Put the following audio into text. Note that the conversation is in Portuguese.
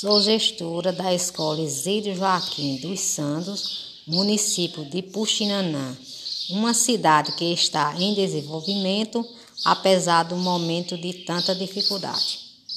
Sou gestora da Escola Isidro Joaquim dos Santos, município de Puxinanã, uma cidade que está em desenvolvimento, apesar do momento de tanta dificuldade.